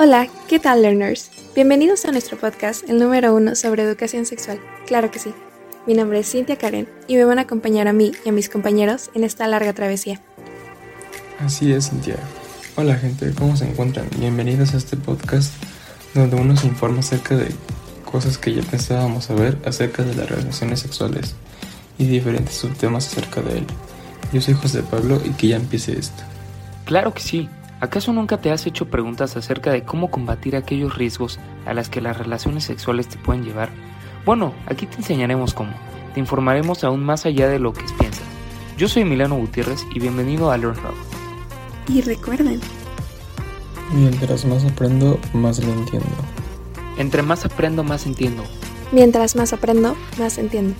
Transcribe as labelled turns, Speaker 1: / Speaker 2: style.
Speaker 1: Hola, ¿qué tal learners? Bienvenidos a nuestro podcast, el número uno sobre educación sexual. Claro que sí. Mi nombre es Cintia Karen y me van a acompañar a mí y a mis compañeros en esta larga travesía.
Speaker 2: Así es, Cintia. Hola gente, ¿cómo se encuentran? Bienvenidos a este podcast donde uno se informa acerca de cosas que ya pensábamos saber acerca de las relaciones sexuales y diferentes subtemas acerca de él. Yo soy José Pablo y que ya empiece esto.
Speaker 3: Claro que sí. ¿Acaso nunca te has hecho preguntas acerca de cómo combatir aquellos riesgos a las que las relaciones sexuales te pueden llevar? Bueno, aquí te enseñaremos cómo. Te informaremos aún más allá de lo que piensas. Yo soy Milano Gutiérrez y bienvenido a LearnHub.
Speaker 1: Y recuerden,
Speaker 2: Mientras más aprendo, más lo entiendo.
Speaker 3: Entre más aprendo, más entiendo.
Speaker 1: mientras más aprendo, más entiendo.